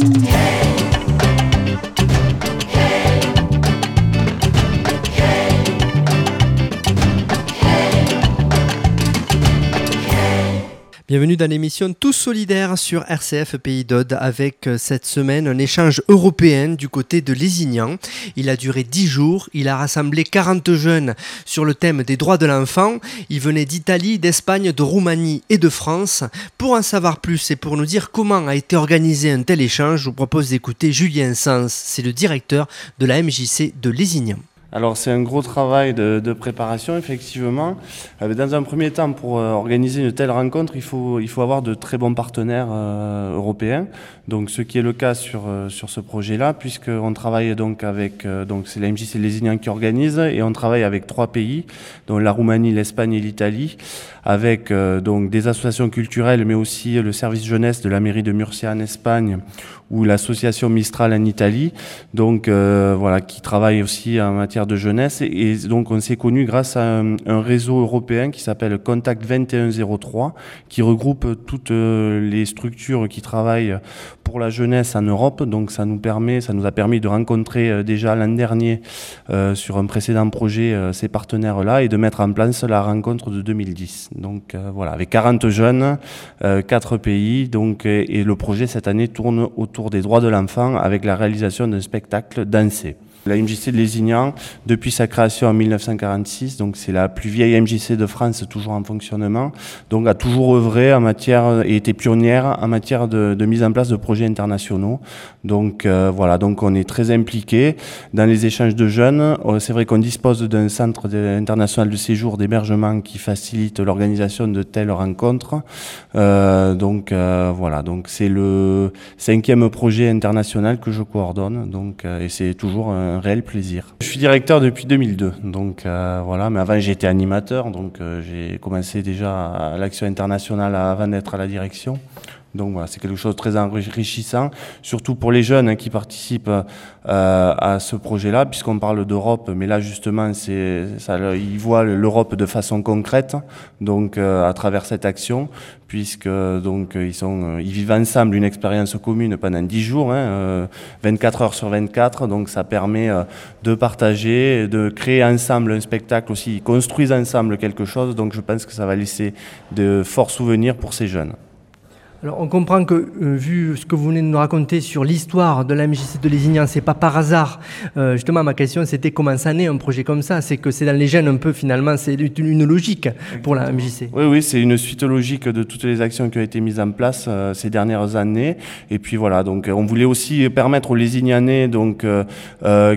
Hey. Bienvenue dans l'émission Tous solidaires sur RCF Pays d'Aude avec euh, cette semaine un échange européen du côté de Lézignan. Il a duré 10 jours, il a rassemblé 40 jeunes sur le thème des droits de l'enfant. Ils venaient d'Italie, d'Espagne, de Roumanie et de France. Pour en savoir plus et pour nous dire comment a été organisé un tel échange, je vous propose d'écouter Julien Sens, c'est le directeur de la MJC de Lézignan. Alors c'est un gros travail de, préparation effectivement. Euh, dans un premier temps, pour euh, organiser une telle rencontre, il faut, il faut avoir de très bons partenaires euh, européens. Donc ce qui est le cas sur, sur ce projet-là, puisqu'on travaille donc avec, donc c'est la MJC Lézignan qui organise, et on travaille avec trois pays, dont la Roumanie, l'Espagne et l'Italie, avec donc des associations culturelles, mais aussi le service jeunesse de la mairie de Murcia en Espagne, ou l'association Mistral en Italie, donc voilà, qui travaille aussi en matière de jeunesse. Et, donc, on s'est connu grâce à un, réseau européen qui s'appelle Contact 2103, qui regroupe toutes euh, les structures qui travaillent pour la jeunesse en Europe. Donc, ça nous permet, ça nous a permis de rencontrer euh, déjà l'an dernier euh, sur un précédent projet ces partenaires-là et de mettre en place la rencontre de 2010. Donc, voilà, avec 40 jeunes, 4 pays. Donc, et le projet cette année tourne autour des droits de l'enfant avec la réalisation d'un spectacle dansé. La MJC de Lézignan, depuis sa création en 1946, donc c'est la plus vieille MJC de France, toujours en fonctionnement, donc a toujours œuvré en matière et été pionnière en matière de, mise en place de projets internationaux. Donc euh, voilà, donc on est très impliqué dans les échanges de jeunes. Euh, c'est vrai qu'on dispose d'un centre international de séjour d'hébergement qui facilite l'organisation de telles rencontres. Euh, donc voilà, donc c'est le cinquième projet international que je coordonne, donc et c'est toujours un réel plaisir. Je suis directeur depuis 2002, donc euh, voilà, mais avant j'étais animateur, donc euh, j'ai commencé déjà à l'action internationale avant d'être à la direction. Donc voilà, c'est quelque chose de très enrichissant, surtout pour les jeunes hein, qui participent euh, à ce projet-là, puisqu'on parle d'Europe, mais là justement, c'est, ça, ils voient l'Europe de façon concrète, donc euh, à travers cette action, puisque donc ils sont, euh, ils vivent ensemble une expérience commune pendant 10 jours, hein, 24 heures sur 24, donc ça permet de partager, de créer ensemble un spectacle aussi, ils construisent ensemble quelque chose, donc je pense que ça va laisser de forts souvenirs pour ces jeunes. Alors on comprend que, euh, vu ce que vous venez de nous raconter sur l'histoire de la MJC de Lézignan, c'est pas par hasard. Euh, justement, ma question c'était comment ça naît un projet comme ça? C'est que c'est dans les gènes un peu finalement, c'est une logique pour la MJC. Oui, oui, c'est une suite logique de toutes les actions qui ont été mises en place euh, ces dernières années. Et puis voilà, donc on voulait aussi permettre aux Lézignanais, donc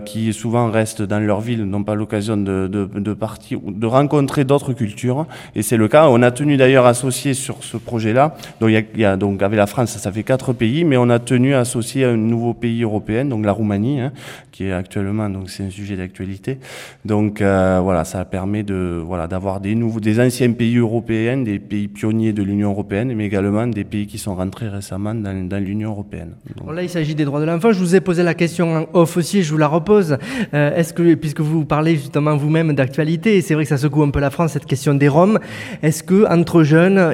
qui souvent restent dans leur ville, n'ont pas l'occasion de, de, de partir, de rencontrer d'autres cultures. Et c'est le cas. On a tenu d'ailleurs associé sur ce projet-là. Donc il y a, il y a donc avec la France, ça fait quatre pays, mais on a tenu à associer un nouveau pays européen, donc la Roumanie, hein, qui est actuellement donc c'est un sujet d'actualité. Donc euh, voilà, ça permet de voilà d'avoir des nouveaux, des anciens pays européens, des pays pionniers de l'Union européenne, mais également des pays qui sont rentrés récemment dans, l'Union européenne. là, il s'agit des droits de l'enfant. Je vous ai posé la question en off aussi, je vous la repose. Euh, est-ce que puisque vous parlez justement vous-même d'actualité, et c'est vrai que ça secoue un peu la France cette question des Roms, est-ce que entre jeunes,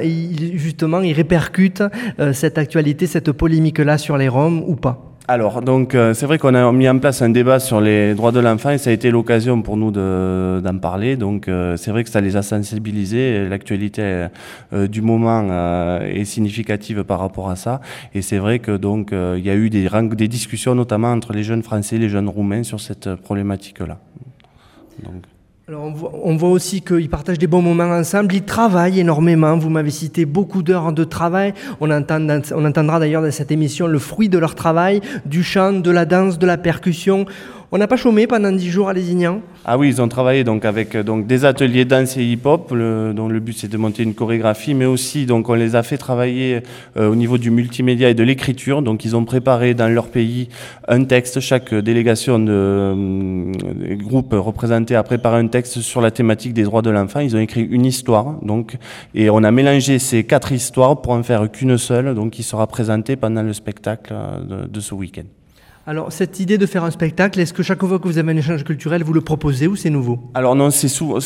justement, ils répercutent cette actualité, cette polémique-là sur les Roms ou pas? Alors, donc, euh, c'est vrai qu'on a mis en place un débat sur les droits de l'enfant et ça a été l'occasion pour nous d'en parler. Donc, euh, c'est vrai que ça les a sensibilisés. L'actualité du moment est significative par rapport à ça. Et c'est vrai que donc, il y a eu des, des discussions, notamment entre les jeunes Français et les jeunes Roumains, sur cette problématique-là. Donc on, voit, aussi qu'ils partagent des bons moments ensemble, ils travaillent énormément, vous m'avez cité beaucoup d'heures de travail, on, on entendra d'ailleurs dans cette émission le fruit de leur travail, du chant, de la danse, de la percussion. On n'a pas chômé pendant dix jours à Lézignan Ah oui, ils ont travaillé donc avec euh, donc, des ateliers danse et hip-hop, dont le but c'est de monter une chorégraphie, mais aussi donc, on les a fait travailler euh, au niveau du multimédia et de l'écriture. Donc ils ont préparé dans leur pays un texte, chaque délégation de euh, groupe représenté a préparé un texte sur la thématique des droits de l'enfant. Ils ont écrit une histoire, donc, et on a mélangé ces quatre histoires pour en faire qu'une seule, donc qui sera présentée pendant le spectacle de ce week-end. Alors, cette idée de faire un spectacle, est-ce que chaque fois que vous avez un échange culturel, vous le proposez ou c'est nouveau? Alors non,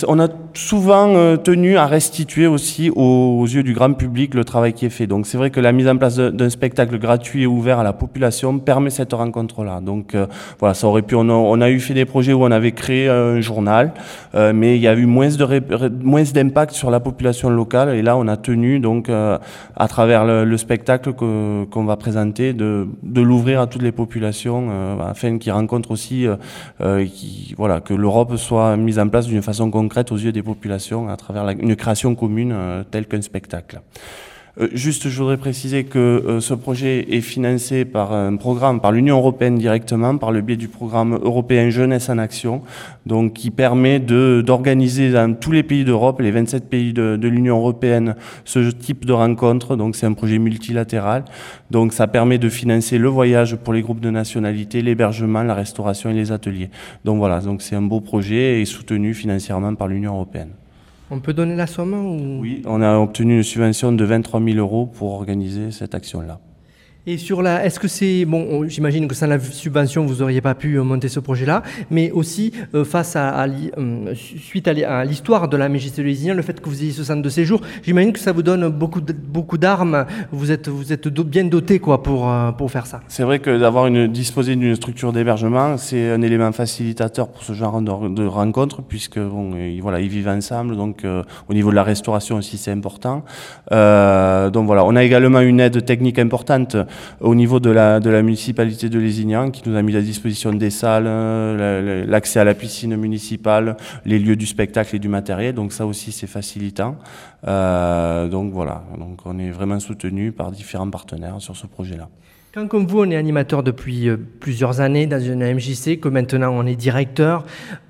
on a souvent euh, tenu à restituer aussi aux, yeux du grand public le travail qui est fait. Donc c'est vrai que la mise en place d'un spectacle gratuit et ouvert à la population permet cette rencontre-là. Donc euh, voilà, ça aurait pu. On a, eu fait des projets où on avait créé un journal, euh, mais il y a eu moins d'impact sur la population locale. Et là, on a tenu donc à travers le, spectacle qu'on va présenter de l'ouvrir à toutes les populations euh, afin qu'ils rencontrent aussi euh, euh, voilà, que l'Europe soit mise en place d'une façon concrète aux yeux des populations à travers une création commune telle qu'un spectacle. Euh, juste, je voudrais préciser que euh, ce projet est financé par un programme, par l'Union européenne directement, par le biais du programme européen Jeunesse en Action, donc qui permet d'organiser dans tous les pays d'Europe, les 27 pays de, de l'Union européenne, ce type de rencontre. Donc c'est un projet multilatéral. Donc ça permet de financer le voyage pour les groupes de nationalité, l'hébergement, la restauration et les ateliers. Donc voilà, donc c'est un beau projet et soutenu financièrement par l'Union européenne. On peut donner la somme ou... Oui, on a obtenu une subvention de 23 000 euros pour organiser cette action-là. Et sur la, est-ce que c'est bon J'imagine que sans la subvention, vous n'auriez pas pu euh, monter ce projet-là, mais aussi euh, face à, euh, suite à l'histoire de la MJC de le fait que vous ayez ce centre de séjour, j'imagine que ça vous donne beaucoup beaucoup d'armes. Vous êtes vous êtes bien doté quoi pour pour faire ça. C'est vrai que d'avoir une disposer d'une structure d'hébergement, c'est un élément facilitateur pour ce genre de, de rencontres, puisque bon, voilà, ils vivent ensemble, donc au niveau de la restauration aussi c'est important. donc voilà, on a également une aide technique importante au niveau de la, municipalité de Lézignan qui nous a mis à disposition des salles, euh, l'accès à la piscine municipale, les lieux du spectacle et du matériel. Donc ça aussi c'est facilitant. Euh, donc voilà, donc on est vraiment soutenu par différents partenaires sur ce projet-là. Quand comme vous, on est animateur depuis euh, plusieurs années dans une MJC, que maintenant on est directeur,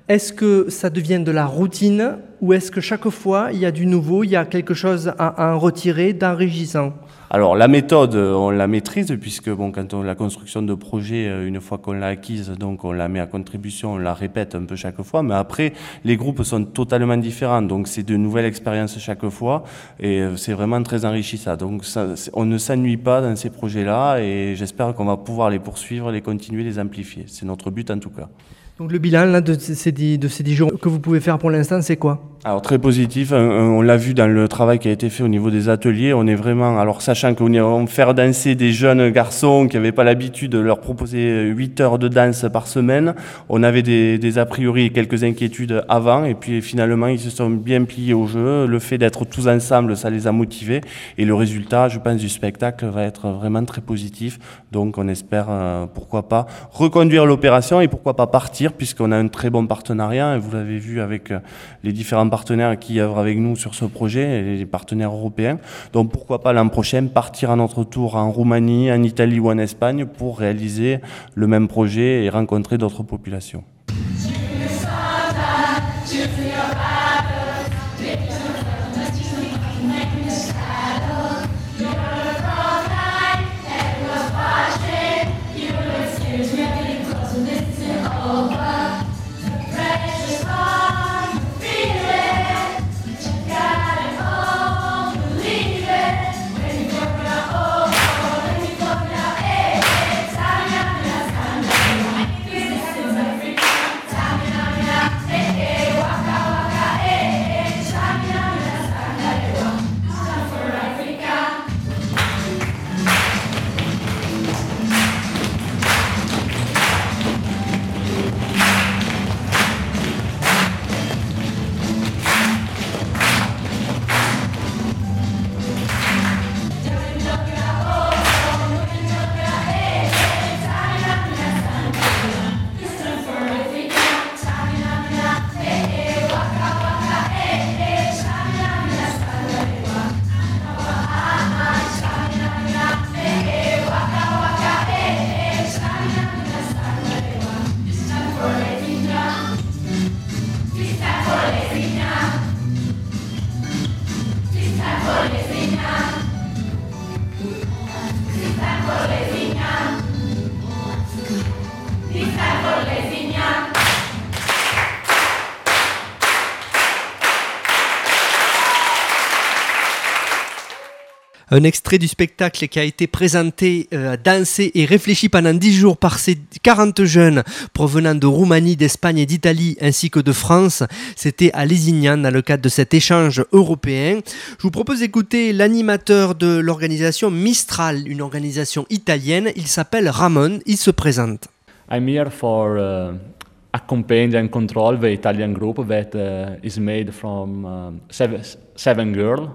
est-ce que ça devient de la routine ou est-ce que chaque fois il y a du nouveau, il y a quelque chose à, en retirer d'enrichissant? Alors la méthode, on la maîtrise puisque bon, quand on la construction de projet, euh, une fois qu'on l'a acquise, donc on la met à contribution, on la répète un peu chaque fois. Mais après, les groupes sont totalement différents, donc c'est de nouvelles expériences chaque fois et euh, c'est vraiment très enrichissant. Donc on ne s'ennuie pas dans ces projets-là et j'espère qu'on va pouvoir les poursuivre, les continuer, les amplifier. C'est notre but en tout cas. Donc le bilan de, ces de ces 10 jours que vous pouvez faire pour l'instant, c'est quoi? Alors très positif, on l'a vu dans le travail qui a été fait au niveau des ateliers, on est vraiment, alors sachant qu'on est faire danser des jeunes garçons qui n'avaient pas l'habitude de leur proposer 8 heures de danse par semaine, on avait des, des a priori et quelques inquiétudes avant, et puis finalement ils se sont bien pliés au jeu, le fait d'être tous ensemble, ça les a motivés, et le résultat, je pense, du spectacle va être vraiment très positif, donc on espère, euh, pourquoi pas, reconduire l'opération et pourquoi pas partir, puisqu'on a un très bon partenariat, vous l'avez vu avec euh, les différents partenaires qui œuvrent avec nous sur ce projet, les partenaires européens. Donc pourquoi pas l'an prochain partir à notre tour en Roumanie, en Italie ou en Espagne pour réaliser le même projet et rencontrer d'autres populations. Un extrait du spectacle qui a été présenté, euh, dansé et réfléchi pendant 10 jours par ces 40 jeunes provenant de Roumanie, d'Espagne et d'Italie ainsi que de France. C'était à Lézignan dans le cadre de cet échange européen. Je vous propose d'écouter l'animateur de l'organisation Mistral, une organisation italienne. Il s'appelle Ramon. Il se présente. I'm here for uh, and control the Italian group that uh, is made from uh, seven girls.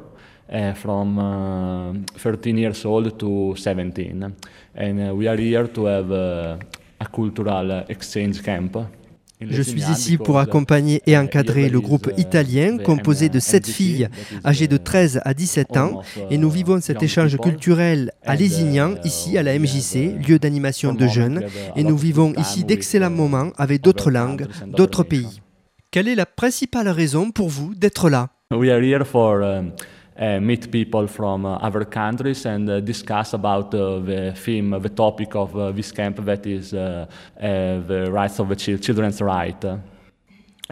Uh, from uh, 13 years old to 17. And uh, we are here to have uh, a cultural exchange camp. Je suis ici pour accompagner et encadrer le groupe italien composé de sept filles âgées de 13 à 17 ans et nous vivons cet échange culturel à Lézignan, ici à la MJC, lieu d'animation de jeunes, et nous vivons ici d'excellents moments avec d'autres langues, d'autres pays. Quelle est la principale raison pour vous d'être là? We are here for um, uh, meet people from uh, other countries and uh, discuss about uh, the theme, the topic of uh, this camp that is uh, uh, the rights of the chil- children's right.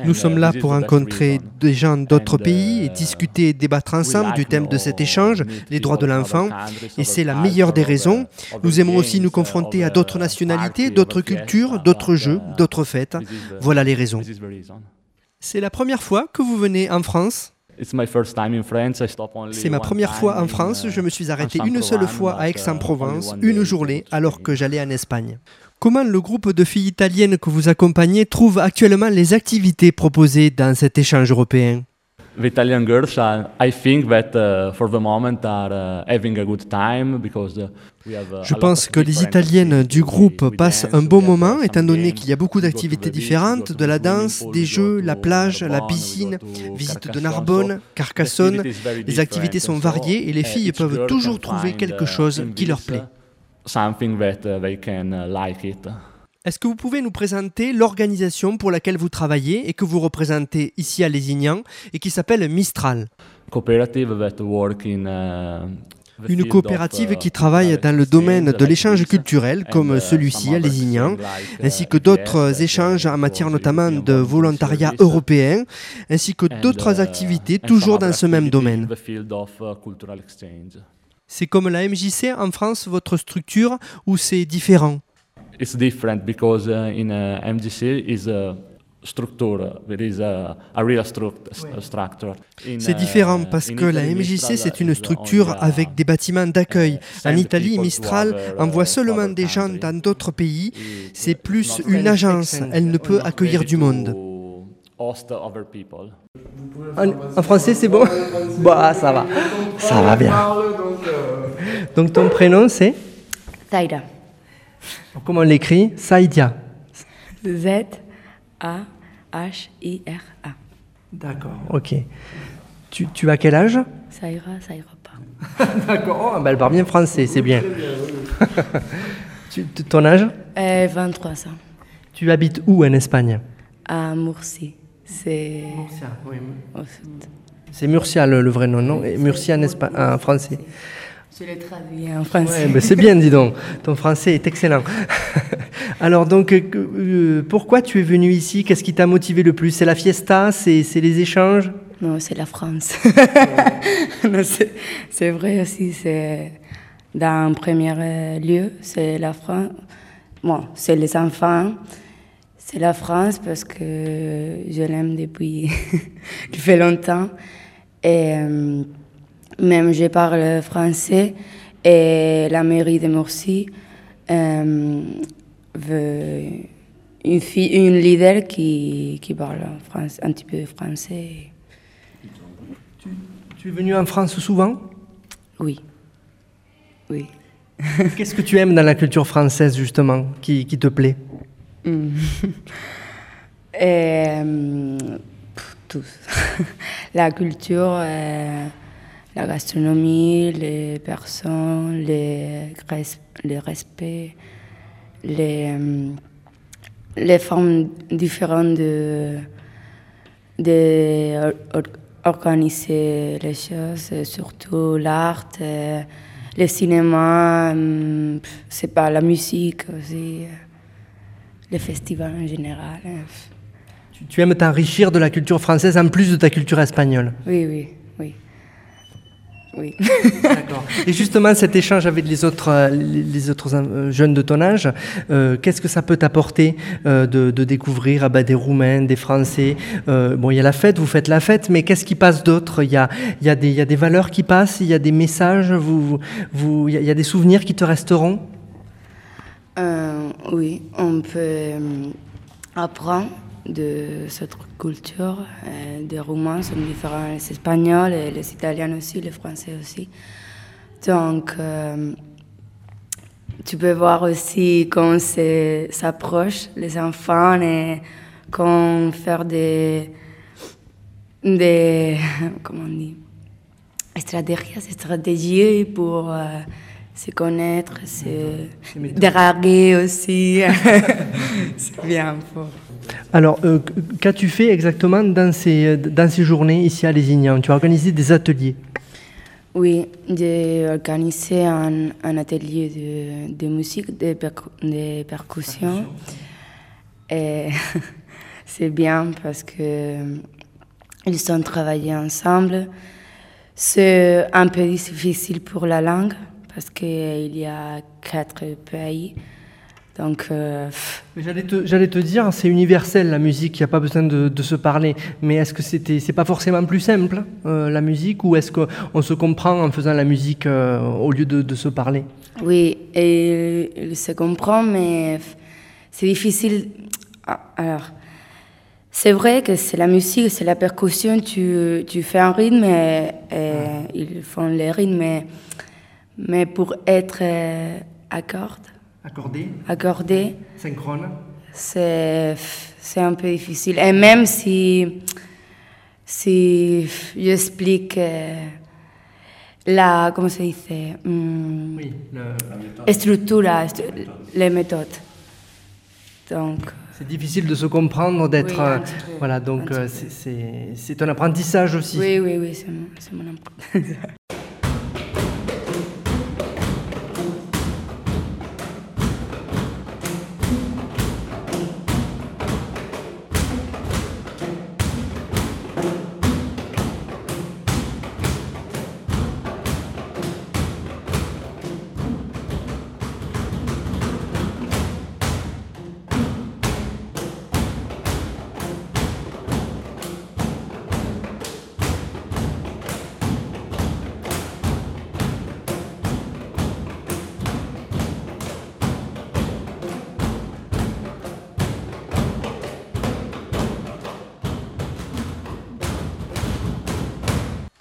Nous sommes là pour rencontrer des gens d'autres pays et discuter et débattre ensemble du thème de cet échange, les droits de l'enfant. Et c'est la meilleure des raisons. Nous aimons aussi nous confronter à d'autres nationalités, d'autres cultures, d'autres jeux, d'autres fêtes. Voilà les raisons. C'est la première fois que vous venez en France c'est ma première fois en France. Je me suis arrêté une seule fois à Aix-en-Provence, une journée, alors que j'allais en Espagne. Comment le groupe de filles italiennes que vous accompagnez trouve actuellement les activités proposées dans cet échange européen? The Italian girls, are, I think that uh, for the moment are uh, having a good time because uh, we have. Uh, Je pense que les Italiennes du groupe passent un bon have, moment, uh, étant donné qu'il y a beaucoup d'activités différentes, de la danse, des jeux, la plage, la piscine, visite de. Narbonne, So, Carcassonne. Les activités sont variées et les So, filles peuvent toujours trouver quelque uh, chose qui leur plaît. uh, Something that uh, they can uh, like it. Est-ce que vous pouvez nous présenter l'organisation pour laquelle vous travaillez et que vous représentez ici à Lézignan et qui s'appelle Mistral? Uh, Une field coopérative uh, qui travaille dans le domaine de l'échange culturel comme celui-ci à Lézignan, ainsi que d'autres échanges en matière notamment de volontariat européen, ainsi que d'autres activités toujours dans ce même domaine. C'est comme la MJC en France, votre structure, ou c'est différent? It's different because uh, in uh, MGC is a structure, there is a, a real struct- a structure. In, C'est uh, différent parce que la Italy, MJC Mistral c'est une structure only, uh, avec des bâtiments d'accueil. En send Italie, people to Mistral other, uh, envoie to seulement des gens countries. dans d'autres pays. C'est uh, plus une agence, elle ne peut accueillir du monde. En, en français, c'est bon? Bah, ça va. Ça va bien. Donc ton prénom, c'est? Zaira. Comment on l'écrit Saïdia. Z-A-H-I-R-A. D'accord, ok. Tu, tu as quel âge? Ça ira, ça ira pas. D'accord, oh, bah, elle parle bien français, c'est bien. Tu- ton âge? Euh, 23 ans. Tu habites où en Espagne? À Murcie. C'est. au sud. C'est Murcia le, le vrai nom, non? Murcia en, espa- en français. Je l'ai traduit en français. Ouais, ben c'est bien, dis donc. Ton français est excellent. Alors, donc, euh, euh, pourquoi tu es venu ici? Qu'est-ce qui t'a motivé le plus? C'est la fiesta? C'est les échanges? Non, c'est la France. C'est vrai aussi. C'est dans un premier euh, lieu, c'est la France. Bon, c'est les enfants. C'est la France parce que je l'aime depuis, depuis longtemps. Et euh, même je parle français et la mairie de Murcie euh, veut une, fille, une leader qui, qui parle France, un petit peu français. Tu es venu en France souvent? Oui. Oui. Qu'est-ce que tu aimes dans la culture française, justement, qui, qui te plaît? Mm. Et, euh, tous. la culture, euh, la gastronomie, les personnes, les, res- le respect, les, euh, les formes différentes de, de or- or- organiser les choses, et surtout l'art, euh, le cinéma, hum, c'est pas la musique aussi, euh, les festivals en général. hein. tu, tu aimes t'enrichir de la culture française en plus de ta culture espagnole? Oui, oui, oui. Oui. D'accord. Et justement, cet échange avec les autres, euh, les autres euh, jeunes de ton âge, euh, qu'est-ce que ça peut t'apporter euh, de, de découvrir ah bah, des Roumains, des Français Euh, Bon, il y a la fête, vous faites la fête, mais qu'est-ce qui passe d'autre? Il, y a, il, y a des- il y a des valeurs qui passent, il y a des messages, vous, vous- vous, il, y a, il y a des souvenirs qui te resteront? Oui, on peut apprendre de cette culture. Euh, des Roumains sont différents, les Espagnols, et les Italiens aussi, les Français aussi. Donc, euh, tu peux voir aussi quand c'est- s'approche les enfants et quand faire des, des comment on dit, stratégies, stratégies pour euh, se connaître, se draguer aussi. c'est bien fort. Alors, euh, qu'as-tu fait exactement dans ces, dans ces journées ici à Lézignan? Tu as organisé des ateliers. Oui, j'ai organisé un, un atelier de, de musique, de, percu- de percussion. Et c'est bien parce que ils ont travaillé ensemble. C'est un peu difficile pour la langue parce qu'il y a quatre pays. Donc, euh, J'allais te, dire, c'est universel la musique, il n'y a pas besoin de, de se parler. Mais est-ce que c'était, c'est pas forcément plus simple euh, la musique, ou est-ce qu'on se comprend en faisant la musique euh, au lieu de, de se parler? Oui, et il se comprend, mais c'est difficile. Ah, Alors, c'est vrai que c'est la musique, c'est la percussion, tu, tu fais un rythme et, et ils font les rythmes, mais, mais pour être euh, accorde, Accordé, accordé, synchrone. c'est c'est un peu difficile. Et même si, si j'explique euh, la, comment se dit, hum, Oui, le- structura, stru- les méthodes. Donc, c'est difficile de se comprendre, d'être. Oui, euh, voilà, donc euh, c'est, c'est, c'est un apprentissage aussi. oui, oui, oui, c'est mon, c'est mon emploi.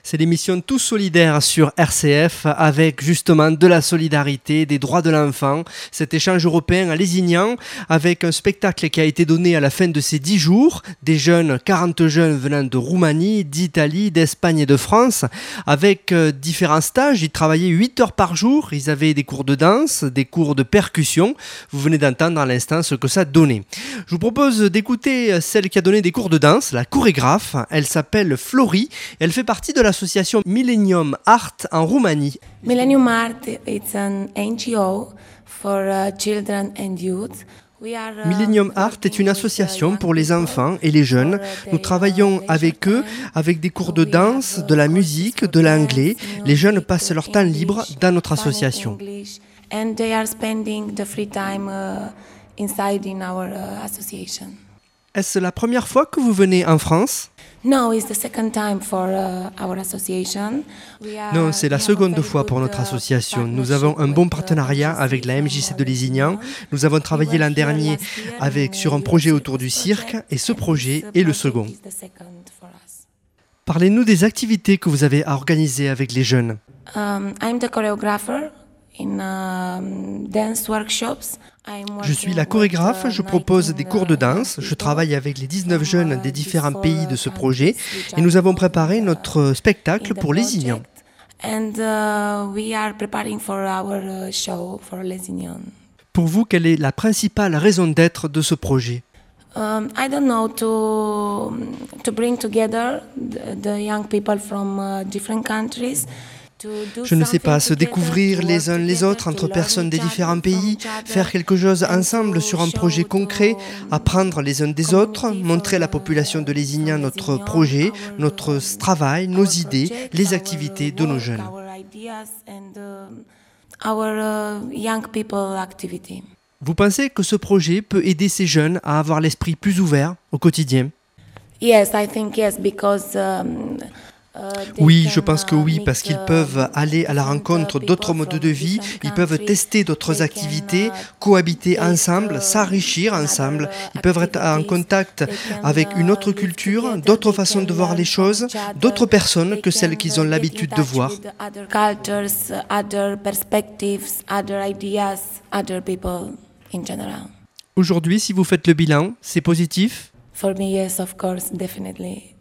C'est l'émission Tous solidaires sur RCF avec justement de la solidarité, des droits de l'enfant, cet échange européen à Lézignan avec un spectacle qui a été donné à la fin de ces 10 jours, des jeunes, 40 jeunes venant de Roumanie, d'Italie, d'Espagne et de France, avec euh, différents stages. Ils travaillaient 8 heures par jour, ils avaient des cours de danse, des cours de percussion. Vous venez d'entendre à l'instant ce que ça donnait. Je vous propose d'écouter celle qui a donné des cours de danse, la chorégraphe. Elle s'appelle Florie. Elle fait partie de l'association Millennium Art en Roumanie. Millennium Art it's an NGO for uh, children and youth. We are, uh, Millennium Art est une association pour les enfants et les jeunes. Nous travaillons avec eux avec des cours de danse, de la musique, de l'anglais. Les jeunes passent leur temps libre dans notre Spanish, association. English, and they are spending the free time inside in our association. Est-ce la première fois que vous venez en France? No, it's the second time for uh, our association. We are- Non, c'est la we have a seconde fois pour good, notre uh, association. Nous avons un bon partnership with, uh, partenariat avec la MJC de uh, Lézignan. Nous avons We travaillé l'an dernier last year avec in, sur uh, un projet autour du Circus cirque et ce and projet this est le project second. is the second for us. Parlez-nous des activités que vous avez à organiser avec les jeunes. Um, I'm the choreographer in um, dance workshops. I'm Je suis la chorégraphe, je propose des 19, cours de danse, je people travaille avec les 19 from, jeunes des différents pays de ce countries projet et nous avons préparé notre spectacle pour Lézignan. project. And we are preparing for our show for Lesignan. Pour vous, quelle est la principale raison d'être de ce projet? Je ne sais pas, se découvrir les uns les autres entre personnes des différents pays, faire quelque chose ensemble sur un projet concret, apprendre les uns des autres, montrer à la population de Lézignan notre projet, notre travail, nos idées, les activités de nos jeunes. Vous pensez que ce projet peut aider ces jeunes à avoir l'esprit plus ouvert au quotidien? Yes, I think yes, because um, oui, je pense que oui, parce qu'ils peuvent aller à la rencontre d'autres modes de vie, ils peuvent tester d'autres activités, cohabiter ensemble, s'enrichir ensemble, ils peuvent être en contact avec une autre culture, d'autres façons de voir les choses, d'autres personnes que celles qu'ils ont l'habitude de voir. Aujourd'hui, si vous faites le bilan, c'est positif? For me, yes, of course, definitely.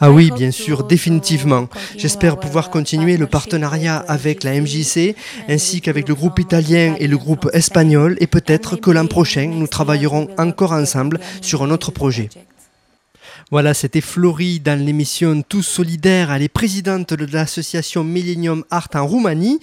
Ah oui, bien sûr, définitivement. J'espère pouvoir continuer le partenariat avec la MJC ainsi qu'avec le groupe italien et le groupe espagnol et peut-être que l'an prochain, nous travaillerons encore ensemble sur un autre projet. Voilà, c'était Florie dans l'émission Tous Solidaires. Elle est présidente de l'association Millennium Art en Roumanie.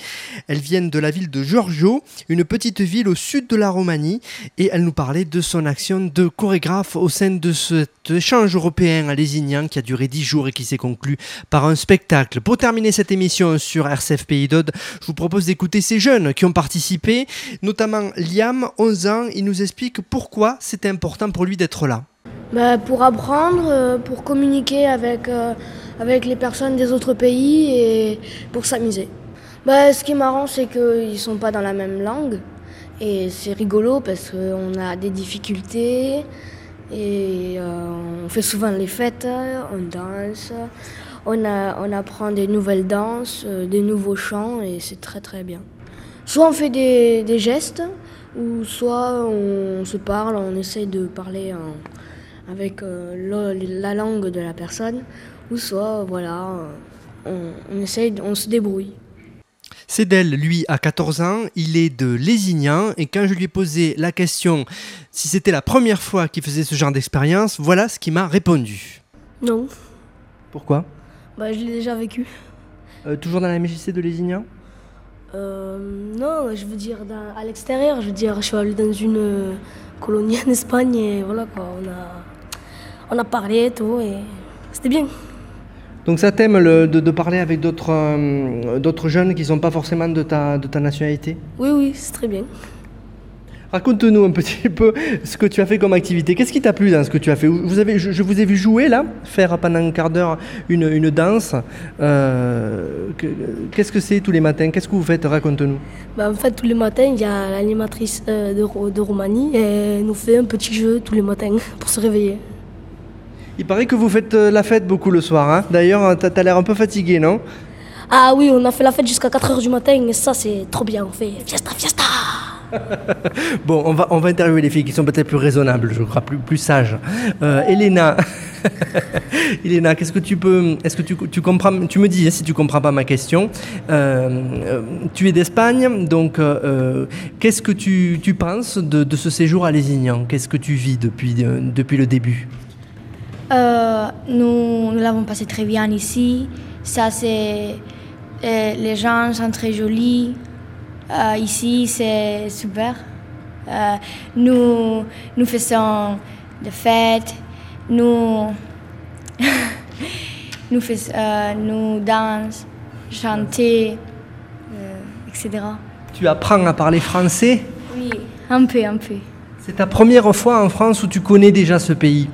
Elle vient de la ville de Giorgio, une petite ville au sud de la Roumanie, et elle nous parlait de son action de chorégraphe au sein de cet échange européen à qui a duré dix jours et qui s'est conclu par un spectacle. Pour terminer cette émission sur RCF Pays d'Aude, je vous propose d'écouter ces jeunes qui ont participé, notamment Liam, 11 ans. Il nous explique pourquoi c'était important pour lui d'être là. Bah, pour apprendre, euh, pour communiquer avec, euh, avec les personnes des autres pays et pour s'amuser. Bah, ce qui est marrant, c'est qu'ils ne sont pas dans la même langue. Et c'est rigolo parce qu'on a des difficultés et euh, on fait souvent les fêtes, on danse, on, a, on apprend des nouvelles danses, des nouveaux chants et c'est très très bien. Soit on fait des, des gestes, ou soit on se parle, on essaie de parler en avec euh, la langue de la personne, ou soit, voilà, on, on essaye, on se débrouille. Cédel, lui, a 14 ans, il est de Lézignan, et quand je lui ai posé la question si c'était la première fois qu'il faisait ce genre d'expérience, voilà ce qu'il m'a répondu. Non. Pourquoi? Bah, Je l'ai déjà vécu. Euh, toujours dans la MJC de Lézignan euh, Non, je veux dire à l'extérieur, je veux dire, je suis allé dans une colonie en Espagne, et voilà quoi, on a on a parlé et tout, et c'était bien. Donc ça t'aime de, de, parler avec d'autres euh, jeunes qui ne sont pas forcément de ta, de ta nationalité? Oui, oui, c'est très bien. Raconte-nous un petit peu ce que tu as fait comme activité. Qu'est-ce qui t'a plu dans ce que tu as fait? Vous avez, je, vous ai vu jouer là, faire pendant un quart d'heure une, une, danse. Euh, Qu'est-ce que c'est tous les matins? Qu'est-ce que vous faites? Raconte-nous. Bah, en fait, tous les matins, il y a l'animatrice euh, de, de Roumanie et elle nous fait un petit jeu tous les matins pour se réveiller. Il paraît que vous faites euh, la fête beaucoup le soir. Hein D'ailleurs, tu as l'air un peu fatigué, non? Ah oui, on a fait la fête jusqu'à 4h du matin et ça, c'est trop bien. On fait fiesta, fiesta Bon, on va, on va interviewer les filles qui sont peut-être plus raisonnables, je crois, plus, plus sages. Euh, Elena, Elena, qu'est-ce que tu peux, est-ce que tu, tu, comprends, tu me dis hein, si tu comprends pas ma question. Euh, tu es d'Espagne, donc euh, qu'est-ce que tu, tu penses de, de, ce séjour à Lézignan? Qu'est-ce que tu vis depuis, depuis le début? Euh, nous, nous l'avons passé très bien ici. Ça, c'est euh, les gens sont très jolis. Euh, ici, c'est super. Nous, nous faisons des fêtes. Nous, nous, fais, euh, nous dansons, chanter, etc. Tu apprends à parler français? Oui, un peu, un peu. C'est ta première fois en France où tu connais déjà ce pays?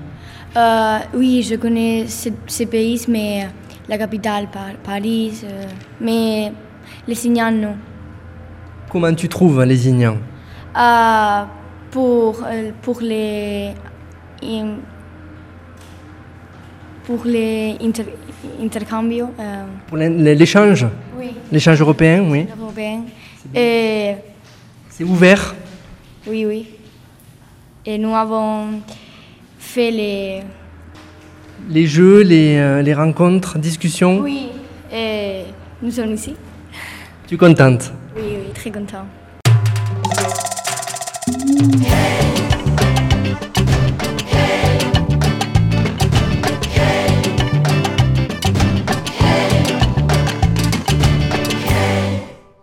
Euh, oui, je connais ce, ce, pays, mais la capitale, Paris, euh, mais les Signans, non. Comment tu trouves les Signans euh, pour, pour les... Pour les inter, intercambios. pour l'échange? Oui. L'échange européen, oui. Européen. C'est ouvert? Oui, oui. Et nous avons fait les... Les jeux, les, euh, les rencontres, discussions Oui, et nous sommes ici. Tu es contente? Oui, oui, très contente.